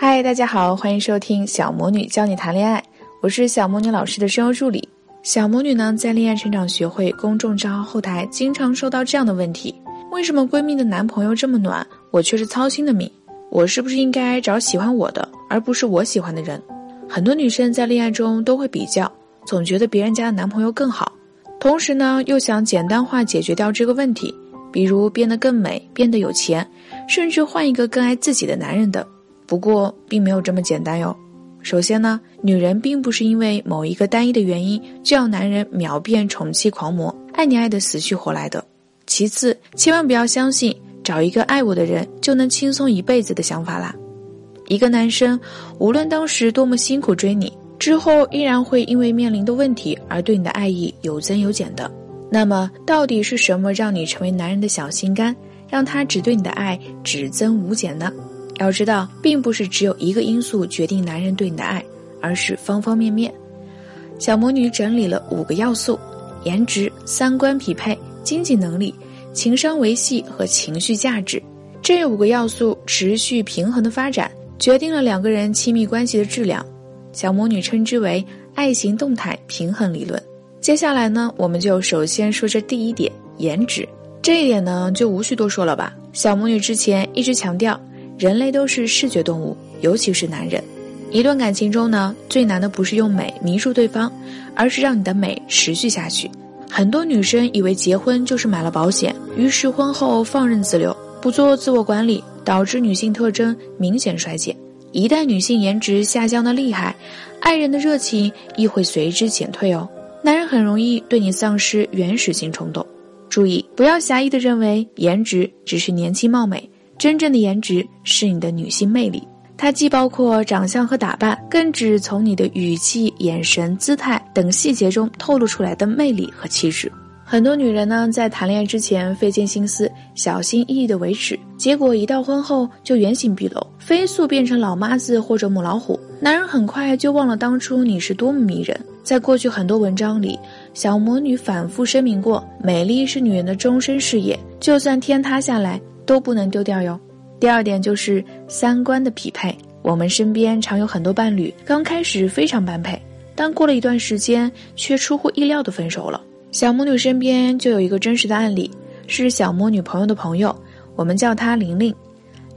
嗨，大家好，欢迎收听小魔女教你谈恋爱，我是小魔女老师的声优助理。小魔女呢，在恋爱成长学会公众账号后台，经常收到这样的问题：为什么闺蜜的男朋友这么暖，我却是操心的命？我是不是应该找喜欢我的，而不是我喜欢的人？很多女生在恋爱中都会比较，总觉得别人家的男朋友更好，同时呢，又想简单化解决掉这个问题，比如变得更美，变得有钱，甚至换一个更爱自己的男人的。不过，并没有这么简单哟。首先呢，女人并不是因为某一个单一的原因就要男人秒变宠妻狂魔，爱你爱的死去活来的。其次，千万不要相信找一个爱我的人就能轻松一辈子的想法啦。一个男生无论当时多么辛苦追你，之后依然会因为面临的问题而对你的爱意有增有减的。那么，到底是什么让你成为男人的小心肝，让他只对你的爱只增无减呢？要知道，并不是只有一个因素决定男人对你的爱，而是方方面面。小魔女整理了五个要素：颜值、三观匹配、经济能力、情商维系和情绪价值。这五个要素持续平衡的发展，决定了两个人亲密关系的质量。小魔女称之为“爱情动态平衡理论”。接下来呢，我们就首先说这第一点，颜值。这一点呢，就无需多说了吧。小魔女之前一直强调。人类都是视觉动物，尤其是男人。一段感情中呢，最难的不是用美迷住对方，而是让你的美持续下去。很多女生以为结婚就是买了保险，于是婚后放任自流，不做自我管理，导致女性特征明显衰减。一旦女性颜值下降的厉害，爱人的热情亦会随之减退哦。男人很容易对你丧失原始性冲动。注意，不要狭义的认为颜值只是年轻貌美。真正的颜值是你的女性魅力，它既包括长相和打扮，更指从你的语气、眼神、姿态等细节中透露出来的魅力和气质。很多女人呢，在谈恋爱之前费尽心思、小心翼翼的维持，结果一到婚后就原形毕露，飞速变成老妈子或者母老虎。男人很快就忘了当初你是多么迷人。在过去很多文章里，小魔女反复声明过，美丽是女人的终身事业，就算天塌下来。都不能丢掉哟。第二点就是三观的匹配。我们身边常有很多伴侣，刚开始非常般配，但过了一段时间却出乎意料的分手了。小魔女身边就有一个真实的案例，是小魔女朋友的朋友，我们叫她玲玲。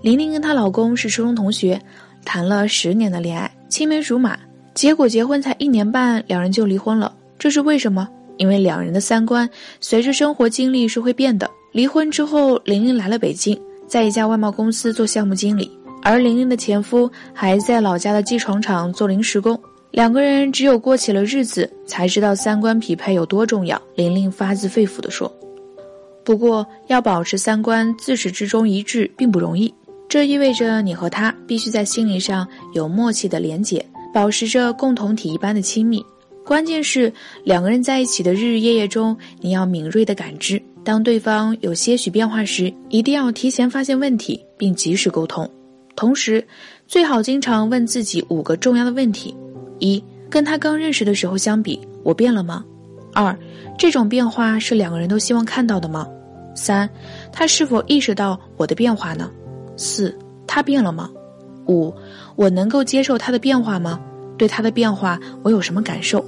玲玲跟她老公是初中同学，谈了十年的恋爱，青梅竹马，结果结婚才一年半，两人就离婚了。这是为什么？因为两人的三观随着生活经历是会变的。离婚之后，玲玲来了北京，在一家外贸公司做项目经理，而玲玲的前夫还在老家的机床厂做临时工。两个人只有过起了日子，才知道三观匹配有多重要。玲玲发自肺腑地说：“不过，要保持三观自始至终一致并不容易，这意味着你和他必须在心理上有默契的连结，保持着共同体一般的亲密。关键是两个人在一起的日日夜夜中，你要敏锐的感知。”当对方有些许变化时，一定要提前发现问题，并及时沟通。同时，最好经常问自己五个重要的问题：一、跟他刚认识的时候相比，我变了吗？二、这种变化是两个人都希望看到的吗？三、他是否意识到我的变化呢？四、他变了吗？五、我能够接受他的变化吗？对他的变化，我有什么感受？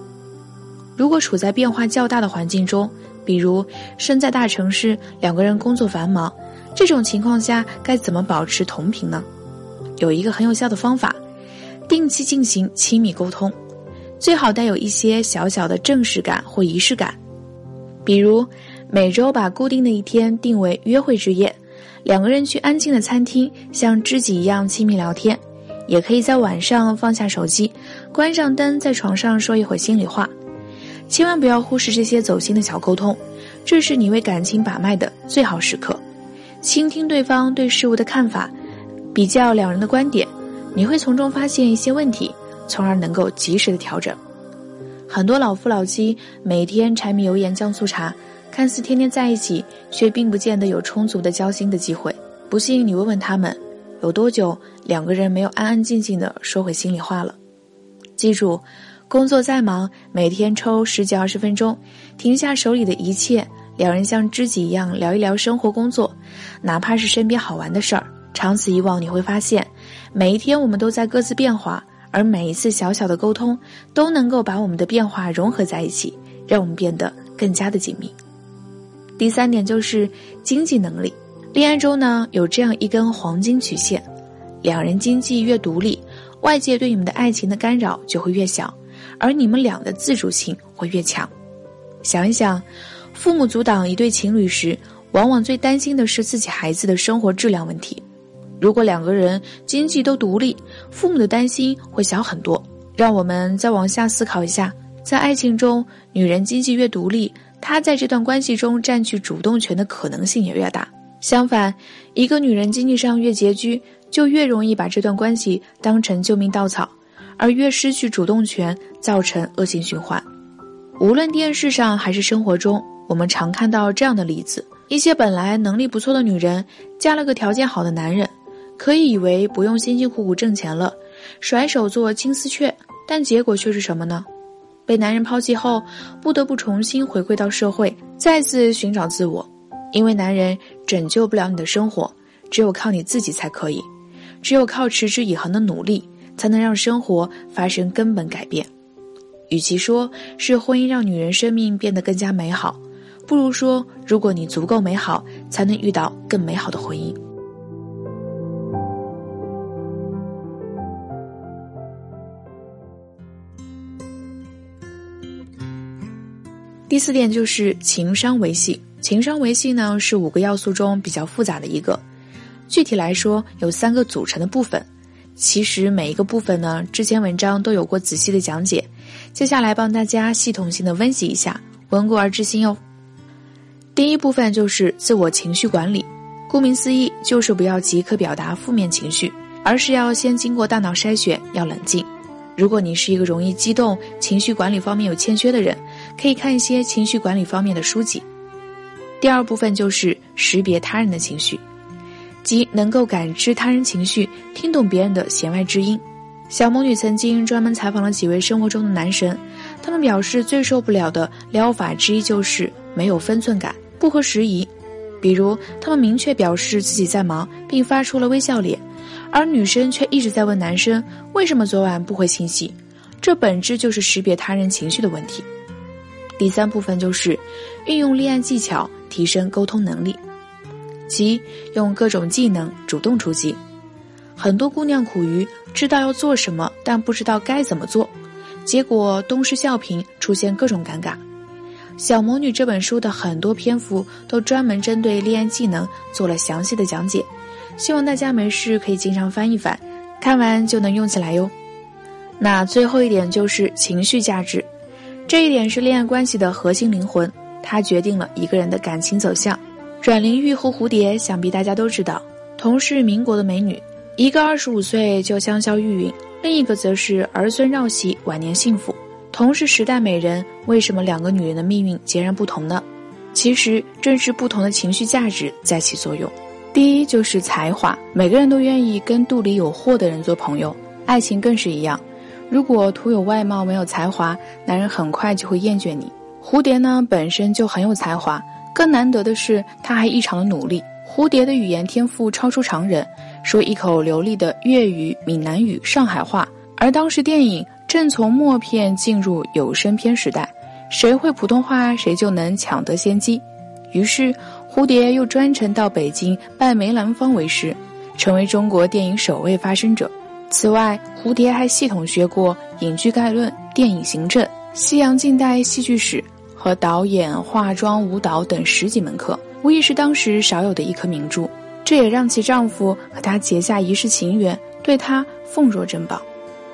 如果处在变化较大的环境中，比如身在大城市，两个人工作繁忙，这种情况下该怎么保持同频呢？有一个很有效的方法，定期进行亲密沟通，最好带有一些小小的正式感或仪式感。比如每周把固定的一天定为约会之夜，两个人去安静的餐厅，像知己一样亲密聊天。也可以在晚上放下手机，关上灯，在床上说一会儿心里话。千万不要忽视这些走心的小沟通，这是你为感情把脉的最好时刻。倾听对方对事物的看法，比较两人的观点，你会从中发现一些问题，从而能够及时的调整。很多老夫老妻每天柴米油盐酱醋茶，看似天天在一起，却并不见得有充足的交心的机会。不信你问问他们，有多久两个人没有安安静静的说回心里话了？记住。工作再忙，每天抽十几二十分钟，停下手里的一切，两人像知己一样聊一聊生活工作，哪怕是身边好玩的事儿，长此以往，你会发现，每一天我们都在各自变化，而每一次小小的沟通，都能够把我们的变化融合在一起，让我们变得更加的紧密。第三点就是经济能力。恋爱中呢，有这样一根黄金曲线：两人经济越独立，外界对你们的爱情的干扰就会越小，而你们俩的自主性会越强。想一想，父母阻挡一对情侣时，往往最担心的是自己孩子的生活质量问题。如果两个人经济都独立，父母的担心会小很多。让我们再往下思考一下，在爱情中，女人经济越独立，她在这段关系中占据主动权的可能性也越大。相反，一个女人经济上越拮据，就越容易把这段关系当成救命稻草，而越失去主动权，造成恶性循环。无论电视上还是生活中，我们常看到这样的例子：一些本来能力不错的女人，嫁了个条件好的男人。可以以为不用辛辛苦苦挣钱了，甩手做金丝雀，但结果却是什么呢？被男人抛弃后，不得不重新回归到社会，再次寻找自我。因为男人拯救不了你的生活，只有靠你自己才可以。只有靠持之以恒的努力，才能让生活发生根本改变。与其说是婚姻让女人生命变得更加美好，不如说，如果你足够美好，才能遇到更美好的婚姻。第四点就是情商维系。情商维系呢是五个要素中比较复杂的一个，具体来说有三个组成的部分。其实每一个部分呢，之前文章都有过仔细的讲解，接下来帮大家系统性的温习一下，温故而知新哟。第一部分就是自我情绪管理，顾名思义就是不要即刻表达负面情绪，而是要先经过大脑筛选，要冷静。如果你是一个容易激动、情绪管理方面有欠缺的人，可以看一些情绪管理方面的书籍。第二部分就是识别他人的情绪，即能够感知他人情绪，听懂别人的弦外之音。小魔女曾经专门采访了几位生活中的男神，他们表示最受不了的撩法之一就是没有分寸感、不合时宜。比如，他们明确表示自己在忙，并发出了微笑脸。而女生却一直在问男生为什么昨晚不回信息，这本质就是识别他人情绪的问题。第三部分就是运用恋爱技巧提升沟通能力，即用各种技能主动出击。很多姑娘苦于知道要做什么，但不知道该怎么做，结果东施效颦，出现各种尴尬。小魔女这本书的很多篇幅都专门针对恋爱技能做了详细的讲解。希望大家没事可以经常翻一翻，看完就能用起来哟。那最后一点就是情绪价值，这一点是恋爱关系的核心灵魂，它决定了一个人的感情走向。阮玲玉和蝴蝶，想必大家都知道，同是民国的美女，一个二十五岁就香消玉殒，另一个则是儿孙绕膝，晚年幸福。同是时代美人，为什么两个女人的命运截然不同呢？其实正是不同的情绪价值在起作用。第一就是才华，每个人都愿意跟肚里有货的人做朋友，爱情更是一样。如果徒有外貌没有才华，男人很快就会厌倦你。蝴蝶呢本身就很有才华，更难得的是他还异常的努力。蝴蝶的语言天赋超出常人，说一口流利的粤语、闽南语、上海话。而当时电影正从默片进入有声片时代，谁会普通话谁就能抢得先机。于是。蝴蝶又专程到北京拜梅兰芳为师，成为中国电影首位发声者。此外，蝴蝶还系统学过影剧概论、电影行政、西洋近代戏剧史和导演、化妆、舞蹈等十几门课，无疑是当时少有的一颗明珠。这也让其丈夫和她结下一世情缘，对她奉若珍宝。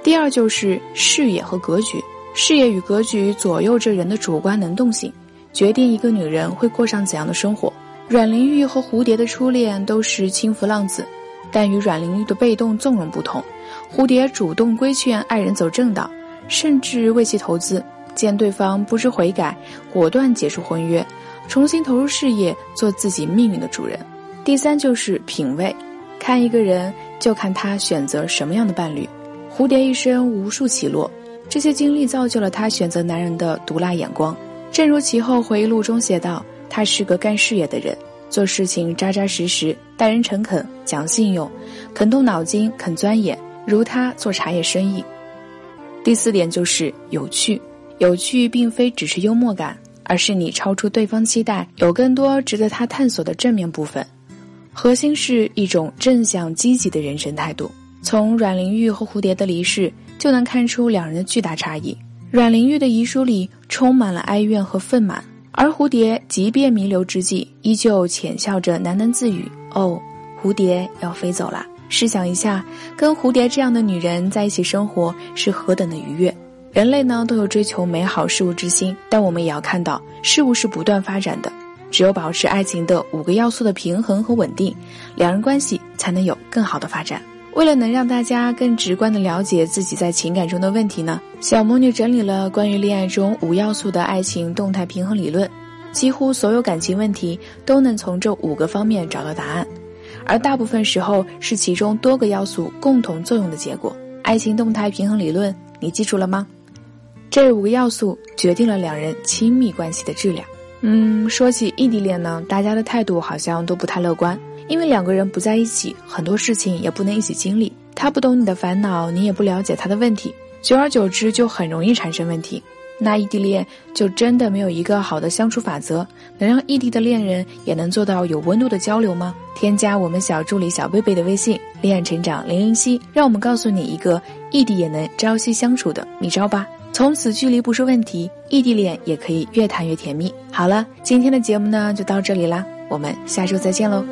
第二就是视野和格局，视野与格局左右着人的主观能动性，决定一个女人会过上怎样的生活。阮玲玉和蝴蝶的初恋都是轻浮浪子，但与阮玲玉的被动纵容不同，蝴蝶主动规劝爱人走正道，甚至为其投资。见对方不知悔改，果断解除婚约，重新投入事业，做自己命运的主人。第三就是品味，看一个人就看他选择什么样的伴侣。蝴蝶一生无数起落，这些经历造就了她选择男人的毒辣眼光。正如其后回忆录中写道。他是个干事业的人，做事情扎扎实实，待人诚恳，讲信用，肯动脑筋，肯钻研，如他做茶叶生意。第四点就是有趣，有趣并非只是幽默感，而是你超出对方期待，有更多值得他探索的正面部分。核心是一种正向积极的人生态度。从阮玲玉和蝴蝶的离世就能看出两人的巨大差异。阮玲玉的遗书里充满了哀怨和愤满，而蝴蝶即便弥留之际，依旧浅笑着喃喃自语：“哦，蝴蝶要飞走了。”试想一下，跟蝴蝶这样的女人在一起生活是何等的愉悦。人类呢都有追求美好事物之心，但我们也要看到，事物是不断发展的。只有保持爱情的五个要素的平衡和稳定，两人关系才能有更好的发展。为了能让大家更直观的了解自己在情感中的问题呢，小魔女整理了关于恋爱中五要素的爱情动态平衡理论，几乎所有感情问题都能从这五个方面找到答案，而大部分时候是其中多个要素共同作用的结果。爱情动态平衡理论，你记住了吗？这五个要素决定了两人亲密关系的质量。嗯，说起异地恋呢，大家的态度好像都不太乐观，因为两个人不在一起，很多事情也不能一起经历。他不懂你的烦恼，你也不了解他的问题，久而久之就很容易产生问题。那异地恋就真的没有一个好的相处法则，能让异地的恋人也能做到有温度的交流吗？添加我们小助理小贝贝的微信“恋爱成长零零七”，让我们告诉你一个异地也能朝夕相处的秘招吧。从此距离不是问题，异地恋也可以越谈越甜蜜。好了，今天的节目呢就到这里啦，我们下周再见喽。